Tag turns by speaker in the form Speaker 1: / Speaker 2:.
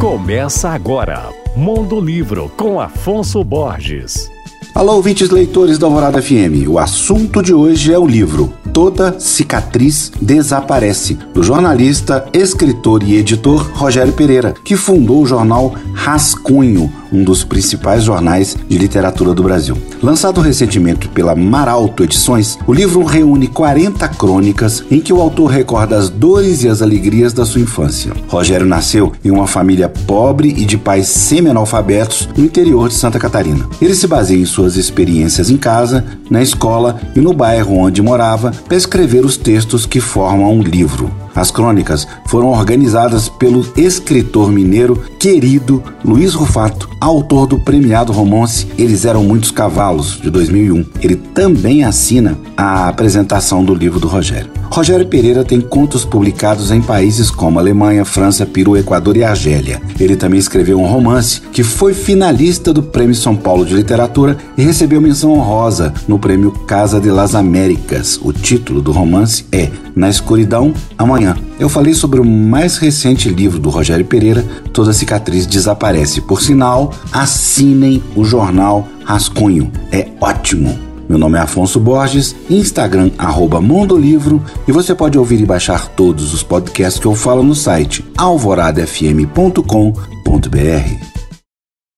Speaker 1: Começa agora, Mundo Livro com Afonso Borges.
Speaker 2: Alô, ouvintes leitores da Alvorada FM. O assunto de hoje é o livro Toda Cicatriz Desaparece, do jornalista, escritor e editor Rogério Pereira, que fundou o jornal Rascunho, um dos principais jornais de literatura do Brasil. Lançado recentemente pela Maralto Edições, o livro reúne 40 crônicas em que o autor recorda as dores e as alegrias da sua infância. Rogério nasceu em uma família pobre e de pais semi-analfabetos no interior de Santa Catarina. Ele se baseia em suas experiências em casa, na escola e no bairro onde morava para escrever os textos que formam um livro. As crônicas foram organizadas pelo escritor mineiro querido Luiz Rufato, autor do premiado romance Eles Eram Muitos Cavalos, de 2001. Ele também assina a apresentação do livro do Rogério. Rogério Pereira tem contos publicados em países como Alemanha, França, Peru, Equador e Argélia. Ele também escreveu um romance que foi finalista do Prêmio São Paulo de Literatura e recebeu menção honrosa no Prêmio Casa de las Américas. O título do romance é Na Escuridão, Amanhã. Eu falei sobre o mais recente livro do Rogério Pereira, Toda Cicatriz Desaparece. Por sinal, assinem o jornal Rascunho. É ótimo. Meu nome é Afonso Borges, Instagram arroba Mondolivro e você pode ouvir e baixar todos os podcasts que eu falo no site alvoradafm.com.br.